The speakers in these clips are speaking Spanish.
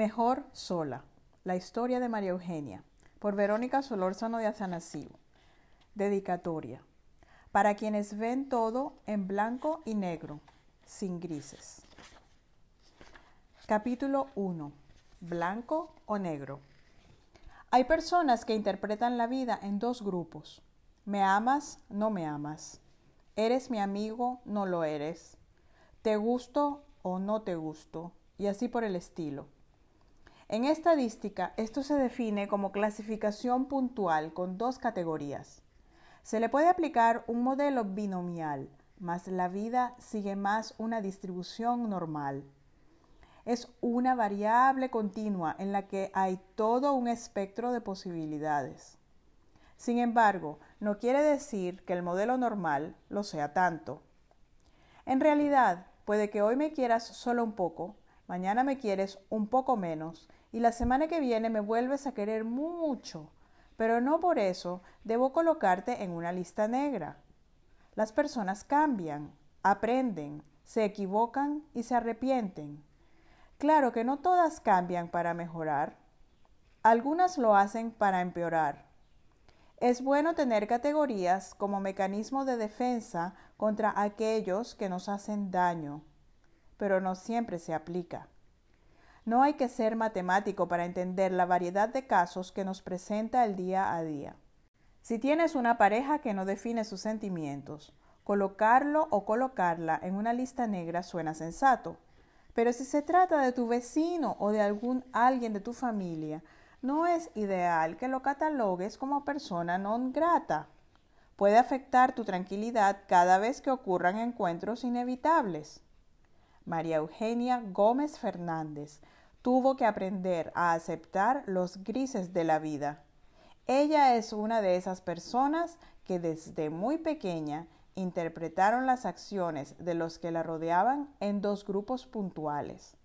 Mejor sola. La historia de María Eugenia. Por Verónica Solórzano de Azanasiu. Dedicatoria. Para quienes ven todo en blanco y negro, sin grises. Capítulo 1. Blanco o negro. Hay personas que interpretan la vida en dos grupos. Me amas, no me amas. Eres mi amigo, no lo eres. Te gusto o no te gusto. Y así por el estilo. En estadística, esto se define como clasificación puntual con dos categorías. Se le puede aplicar un modelo binomial, mas la vida sigue más una distribución normal. Es una variable continua en la que hay todo un espectro de posibilidades. Sin embargo, no quiere decir que el modelo normal lo sea tanto. En realidad, puede que hoy me quieras solo un poco, mañana me quieres un poco menos y la semana que viene me vuelves a querer mucho, pero no por eso debo colocarte en una lista negra. Las personas cambian, aprenden, se equivocan y se arrepienten. Claro que no todas cambian para mejorar. Algunas lo hacen para empeorar. Es bueno tener categorías como mecanismo de defensa contra aquellos que nos hacen daño pero no siempre se aplica. No hay que ser matemático para entender la variedad de casos que nos presenta el día a día. Si tienes una pareja que no define sus sentimientos, colocarlo o colocarla en una lista negra suena sensato. Pero si se trata de tu vecino o de algún alguien de tu familia, no es ideal que lo catalogues como persona non grata. Puede afectar tu tranquilidad cada vez que ocurran encuentros inevitables. María Eugenia Gómez Fernández, tuvo que aprender a aceptar los grises de la vida. Ella es una de esas personas que desde muy pequeña interpretaron las acciones de los que la rodeaban en dos grupos puntuales.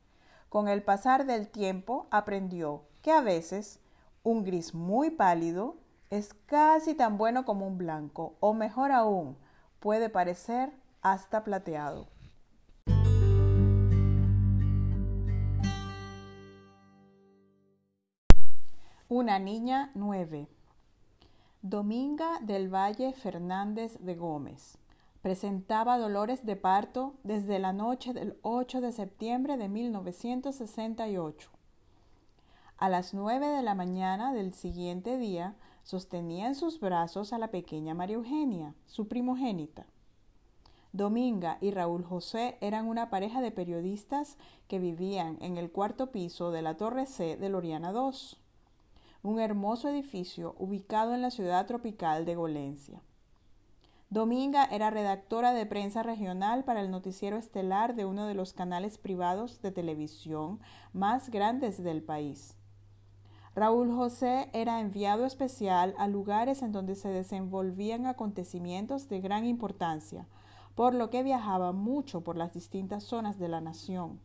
Con el pasar del tiempo aprendió que a veces un gris muy pálido es casi tan bueno como un blanco, o mejor aún, puede parecer hasta plateado. Una niña nueve. Dominga del Valle Fernández de Gómez. Presentaba dolores de parto desde la noche del 8 de septiembre de 1968. A las nueve de la mañana del siguiente día sostenía en sus brazos a la pequeña María Eugenia, su primogénita. Dominga y Raúl José eran una pareja de periodistas que vivían en el cuarto piso de la Torre C de Loriana II un hermoso edificio ubicado en la ciudad tropical de Golencia. Dominga era redactora de prensa regional para el noticiero estelar de uno de los canales privados de televisión más grandes del país. Raúl José era enviado especial a lugares en donde se desenvolvían acontecimientos de gran importancia, por lo que viajaba mucho por las distintas zonas de la nación.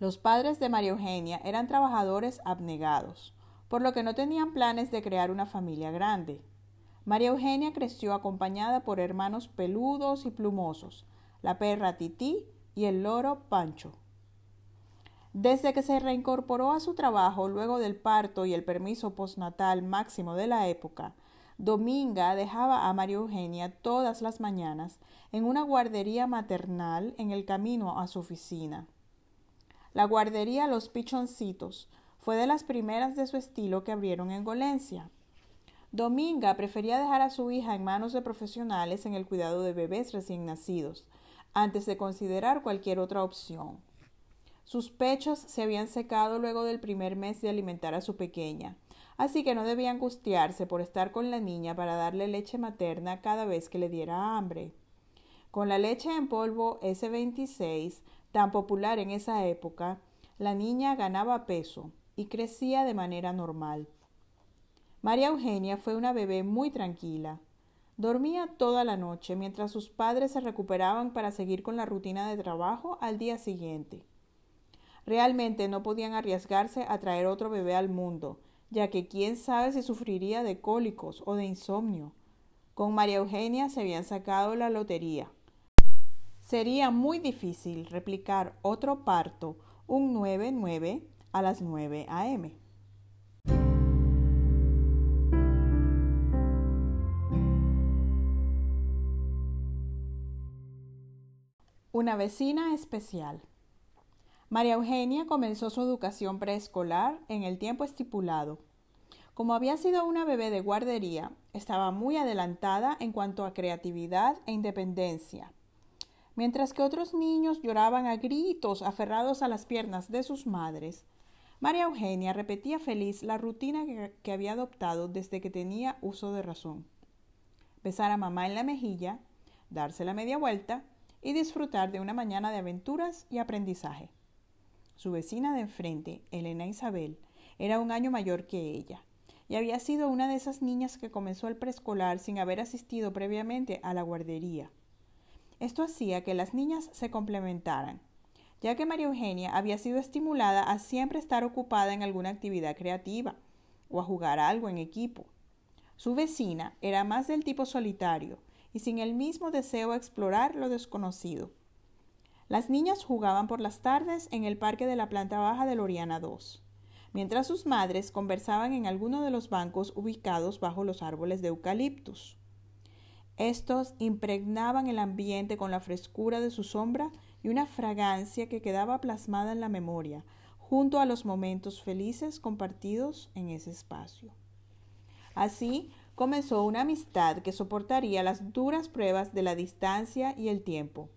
Los padres de María Eugenia eran trabajadores abnegados, por lo que no tenían planes de crear una familia grande. María Eugenia creció acompañada por hermanos peludos y plumosos, la perra Tití y el loro Pancho. Desde que se reincorporó a su trabajo luego del parto y el permiso postnatal máximo de la época, Dominga dejaba a María Eugenia todas las mañanas en una guardería maternal en el camino a su oficina. La guardería Los Pichoncitos fue de las primeras de su estilo que abrieron en Golencia. Dominga prefería dejar a su hija en manos de profesionales en el cuidado de bebés recién nacidos, antes de considerar cualquier otra opción. Sus pechos se habían secado luego del primer mes de alimentar a su pequeña, así que no debía angustiarse por estar con la niña para darle leche materna cada vez que le diera hambre. Con la leche en polvo S26 tan popular en esa época, la niña ganaba peso y crecía de manera normal. María Eugenia fue una bebé muy tranquila. Dormía toda la noche mientras sus padres se recuperaban para seguir con la rutina de trabajo al día siguiente. Realmente no podían arriesgarse a traer otro bebé al mundo, ya que quién sabe si sufriría de cólicos o de insomnio. Con María Eugenia se habían sacado la lotería. Sería muy difícil replicar otro parto un 99 a las 9 a.m. Una vecina especial. María Eugenia comenzó su educación preescolar en el tiempo estipulado. Como había sido una bebé de guardería, estaba muy adelantada en cuanto a creatividad e independencia. Mientras que otros niños lloraban a gritos aferrados a las piernas de sus madres, María Eugenia repetía feliz la rutina que, había adoptado desde que tenía uso de razón. Besar a mamá en la mejilla, darse la media vuelta y disfrutar de una mañana de aventuras y aprendizaje. Su vecina de enfrente, Elena Isabel, era un año mayor que ella y había sido una de esas niñas que comenzó el preescolar sin haber asistido previamente a la guardería. Esto hacía que las niñas se complementaran, ya que María Eugenia había sido estimulada a siempre estar ocupada en alguna actividad creativa o a jugar algo en equipo. Su vecina era más del tipo solitario y sin el mismo deseo de explorar lo desconocido. Las niñas jugaban por las tardes en el parque de la planta baja de Loriana II, mientras sus madres conversaban en alguno de los bancos ubicados bajo los árboles de eucaliptus. Estos impregnaban el ambiente con la frescura de su sombra y una fragancia que quedaba plasmada en la memoria, junto a los momentos felices compartidos en ese espacio. Así, comenzó una amistad que soportaría las duras pruebas de la distancia y el tiempo.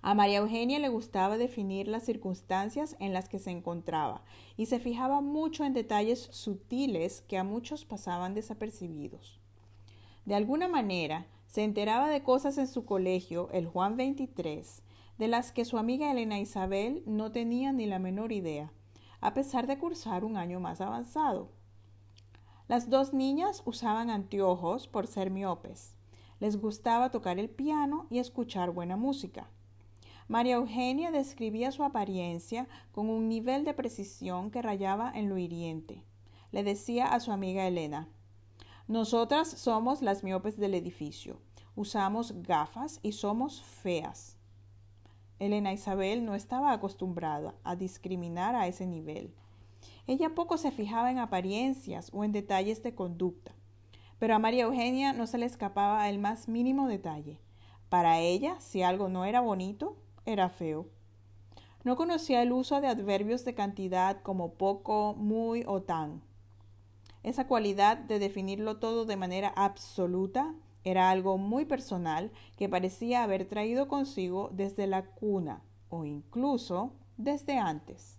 A María Eugenia le gustaba definir las circunstancias en las que se encontraba y se fijaba mucho en detalles sutiles que a muchos pasaban desapercibidos. De alguna manera, se enteraba de cosas en su colegio, el Juan 23, de las que su amiga Elena Isabel no tenía ni la menor idea, a pesar de cursar un año más avanzado. Las dos niñas usaban anteojos por ser miopes. Les gustaba tocar el piano y escuchar buena música. María Eugenia describía su apariencia con un nivel de precisión que rayaba en lo hiriente. Le decía a su amiga Elena, Nosotras somos las miopes del edificio. Usamos gafas y somos feas. Elena Isabel no estaba acostumbrada a discriminar a ese nivel. Ella poco se fijaba en apariencias o en detalles de conducta, pero a María Eugenia no se le escapaba el más mínimo detalle. Para ella, si algo no era bonito, era feo. No conocía el uso de adverbios de cantidad como poco, muy o tan. Esa cualidad de definirlo todo de manera absoluta era algo muy personal que parecía haber traído consigo desde la cuna o incluso desde antes.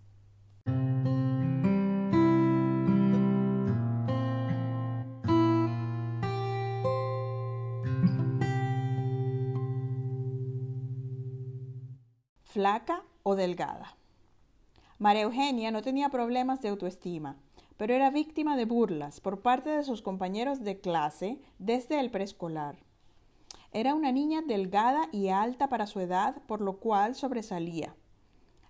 flaca o delgada. María Eugenia no tenía problemas de autoestima, pero era víctima de burlas por parte de sus compañeros de clase desde el preescolar. Era una niña delgada y alta para su edad, por lo cual sobresalía.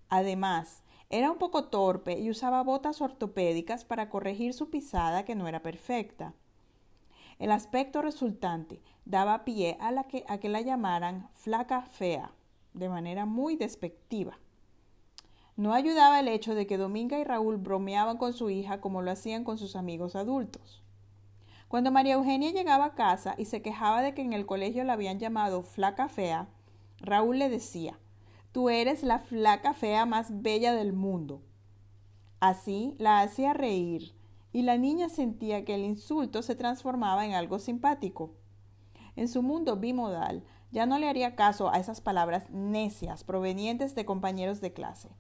Además, era un poco torpe y usaba botas ortopédicas para corregir su pisada que no era perfecta. El aspecto resultante daba pie a, la a que la llamaran flaca fea de manera muy despectiva. No ayudaba el hecho de que Dominga y Raúl bromeaban con su hija como lo hacían con sus amigos adultos. Cuando María Eugenia llegaba a casa y se quejaba de que en el colegio la habían llamado flaca fea, Raúl le decía, tú eres la flaca fea más bella del mundo. Así la hacía reír y la niña sentía que el insulto se transformaba en algo simpático. En su mundo bimodal, ya no le haría caso a esas palabras necias provenientes de compañeros de clase.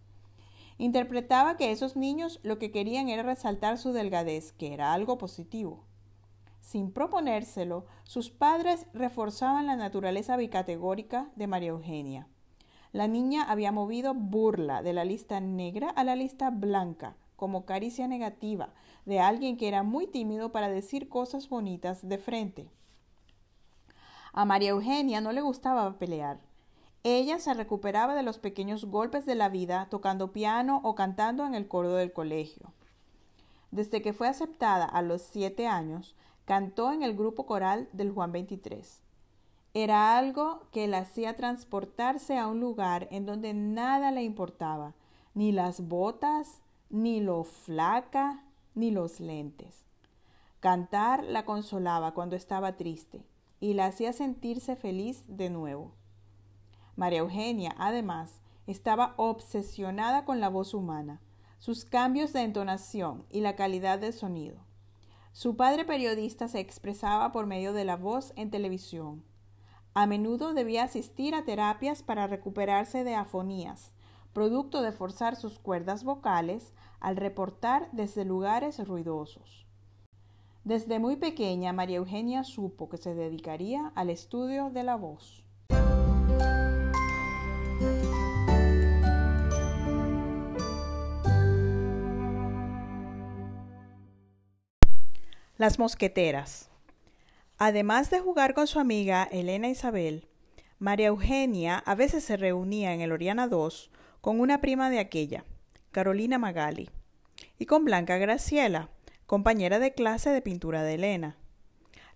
Interpretaba que esos niños lo que querían era resaltar su delgadez, que era algo positivo. Sin proponérselo, sus padres reforzaban la naturaleza bicategórica de María Eugenia. La niña había movido burla de la lista negra a la lista blanca, como caricia negativa de alguien que era muy tímido para decir cosas bonitas de frente. A María Eugenia no le gustaba pelear. Ella se recuperaba de los pequeños golpes de la vida tocando piano o cantando en el coro del colegio. Desde que fue aceptada a los siete años, cantó en el grupo coral del Juan 23. Era algo que la hacía transportarse a un lugar en donde nada le importaba, ni las botas, ni lo flaca, ni los lentes. Cantar la consolaba cuando estaba triste y la hacía sentirse feliz de nuevo. María Eugenia, además, estaba obsesionada con la voz humana, sus cambios de entonación y la calidad del sonido. Su padre periodista se expresaba por medio de la voz en televisión. A menudo debía asistir a terapias para recuperarse de afonías, producto de forzar sus cuerdas vocales al reportar desde lugares ruidosos. Desde muy pequeña, María Eugenia supo que se dedicaría al estudio de la voz. Las mosqueteras. Además de jugar con su amiga Elena Isabel, María Eugenia a veces se reunía en el Oriana II con una prima de aquella, Carolina Magali, y con Blanca Graciela, compañera de clase de pintura de Elena.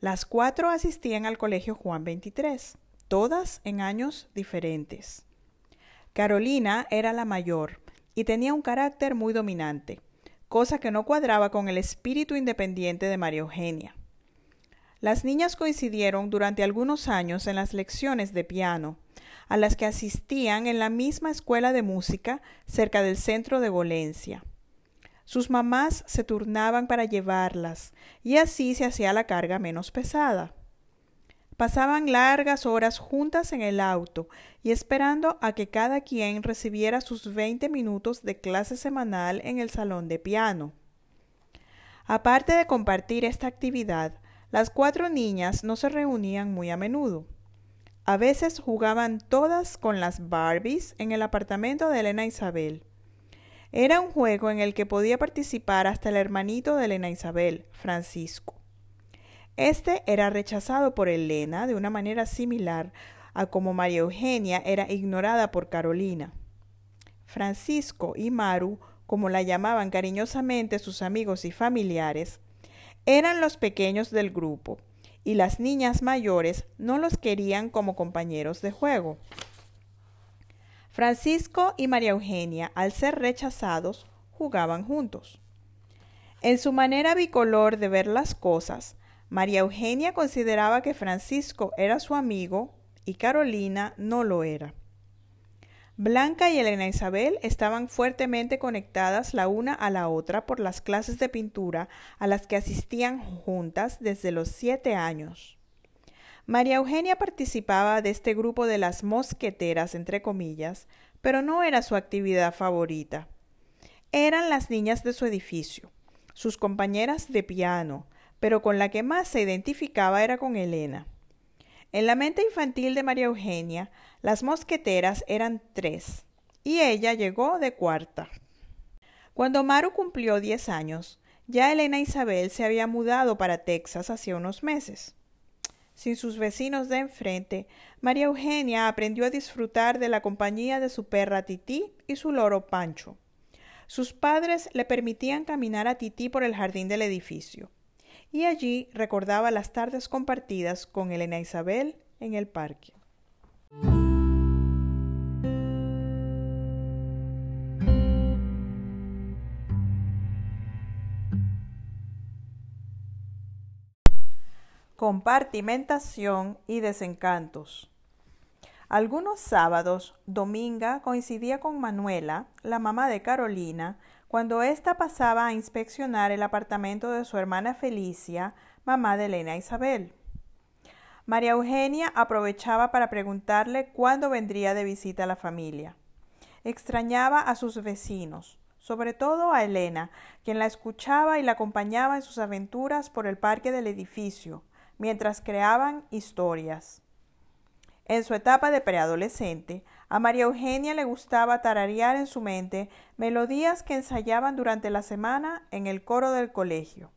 Las cuatro asistían al colegio Juan XXIII, todas en años diferentes. Carolina era la mayor y tenía un carácter muy dominante cosa que no cuadraba con el espíritu independiente de María Eugenia. Las niñas coincidieron durante algunos años en las lecciones de piano, a las que asistían en la misma escuela de música cerca del centro de Golencia. Sus mamás se turnaban para llevarlas, y así se hacía la carga menos pesada. Pasaban largas horas juntas en el auto y esperando a que cada quien recibiera sus veinte minutos de clase semanal en el salón de piano. Aparte de compartir esta actividad, las cuatro niñas no se reunían muy a menudo. A veces jugaban todas con las Barbies en el apartamento de Elena Isabel. Era un juego en el que podía participar hasta el hermanito de Elena Isabel, Francisco. Este era rechazado por Elena de una manera similar a como María Eugenia era ignorada por Carolina. Francisco y Maru, como la llamaban cariñosamente sus amigos y familiares, eran los pequeños del grupo, y las niñas mayores no los querían como compañeros de juego. Francisco y María Eugenia, al ser rechazados, jugaban juntos. En su manera bicolor de ver las cosas, María Eugenia consideraba que Francisco era su amigo y Carolina no lo era. Blanca y Elena Isabel estaban fuertemente conectadas la una a la otra por las clases de pintura a las que asistían juntas desde los siete años. María Eugenia participaba de este grupo de las mosqueteras, entre comillas, pero no era su actividad favorita. Eran las niñas de su edificio, sus compañeras de piano, pero con la que más se identificaba era con Elena. En la mente infantil de María Eugenia, las mosqueteras eran tres, y ella llegó de cuarta. Cuando Maru cumplió diez años, ya Elena Isabel se había mudado para Texas hacía unos meses. Sin sus vecinos de enfrente, María Eugenia aprendió a disfrutar de la compañía de su perra Tití y su loro Pancho. Sus padres le permitían caminar a Tití por el jardín del edificio y allí recordaba las tardes compartidas con Elena Isabel en el parque. Compartimentación y desencantos. Algunos sábados, Dominga coincidía con Manuela, la mamá de Carolina, cuando ésta pasaba a inspeccionar el apartamento de su hermana Felicia, mamá de Elena Isabel. María Eugenia aprovechaba para preguntarle cuándo vendría de visita la familia. Extrañaba a sus vecinos, sobre todo a Elena, quien la escuchaba y la acompañaba en sus aventuras por el parque del edificio, mientras creaban historias. En su etapa de preadolescente, a María Eugenia le gustaba tararear en su mente melodías que ensayaban durante la semana en el coro del colegio.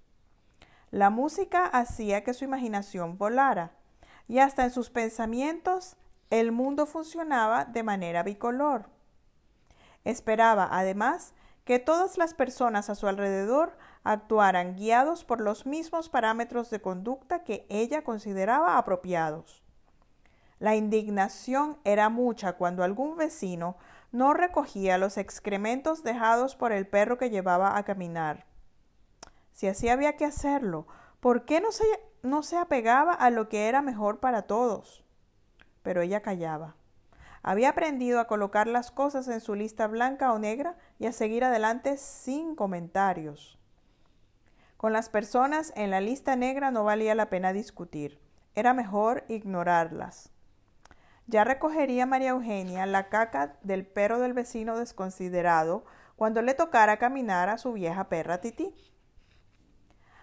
La música hacía que su imaginación volara, y hasta en sus pensamientos el mundo funcionaba de manera bicolor. Esperaba, además, que todas las personas a su alrededor actuaran guiados por los mismos parámetros de conducta que ella consideraba apropiados. La indignación era mucha cuando algún vecino no recogía los excrementos dejados por el perro que llevaba a caminar. Si así había que hacerlo, ¿por qué no se, no se apegaba a lo que era mejor para todos? Pero ella callaba. Había aprendido a colocar las cosas en su lista blanca o negra y a seguir adelante sin comentarios. Con las personas en la lista negra no valía la pena discutir. Era mejor ignorarlas. Ya recogería María Eugenia la caca del perro del vecino desconsiderado cuando le tocara caminar a su vieja perra Tití.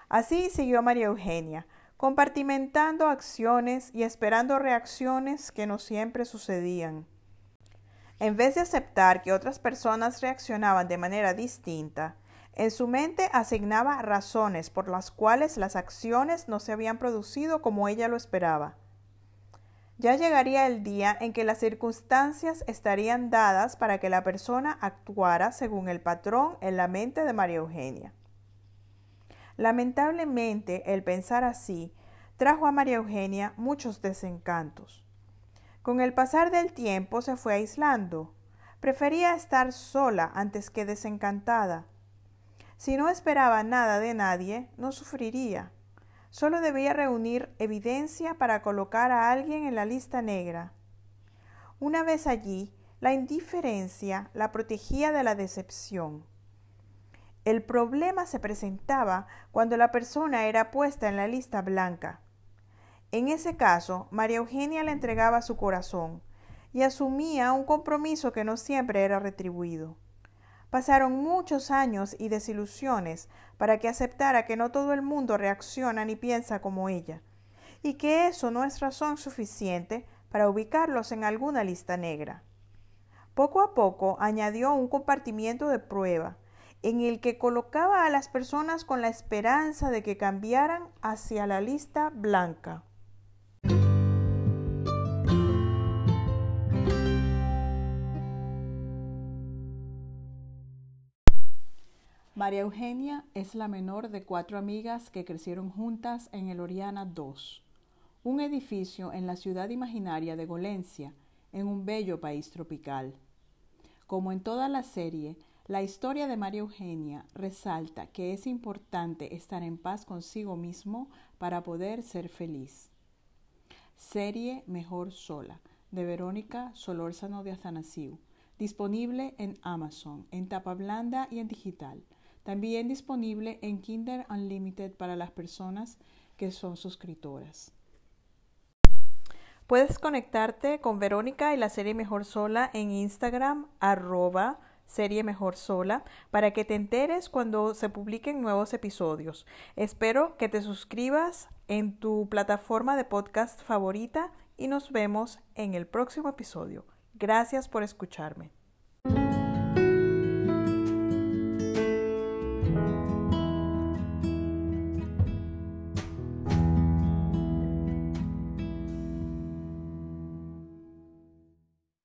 Así siguió María Eugenia, compartimentando acciones y esperando reacciones que no siempre sucedían. En vez de aceptar que otras personas reaccionaban de manera distinta, en su mente asignaba razones por las cuales las acciones no se habían producido como ella lo esperaba. Ya llegaría el día en que las circunstancias estarían dadas para que la persona actuara según el patrón en la mente de María Eugenia. Lamentablemente, el pensar así trajo a María Eugenia muchos desencantos. Con el pasar del tiempo se fue aislando. Prefería estar sola antes que desencantada. Si no esperaba nada de nadie, no sufriría. Solo debía reunir evidencia para colocar a alguien en la lista negra. Una vez allí, la indiferencia la protegía de la decepción. El problema se presentaba cuando la persona era puesta en la lista blanca. En ese caso, María Eugenia le entregaba su corazón y asumía un compromiso que no siempre era retribuido. Pasaron muchos años y desilusiones para que aceptara que no todo el mundo reacciona ni piensa como ella, y que eso no es razón suficiente para ubicarlos en alguna lista negra. Poco a poco añadió un compartimiento de prueba, en el que colocaba a las personas con la esperanza de que cambiaran hacia la lista blanca. María Eugenia es la menor de cuatro amigas que crecieron juntas en el Oriana II, un edificio en la ciudad imaginaria de Golencia, en un bello país tropical. Como en toda la serie, la historia de María Eugenia resalta que es importante estar en paz consigo mismo para poder ser feliz. Serie Mejor Sola, de Verónica Solórzano de Atanasiu, disponible en Amazon, en tapa blanda y en digital. También disponible en Kinder Unlimited para las personas que son suscriptoras. Puedes conectarte con Verónica y la serie Mejor Sola en Instagram, arroba serie Mejor Sola, para que te enteres cuando se publiquen nuevos episodios. Espero que te suscribas en tu plataforma de podcast favorita y nos vemos en el próximo episodio. Gracias por escucharme.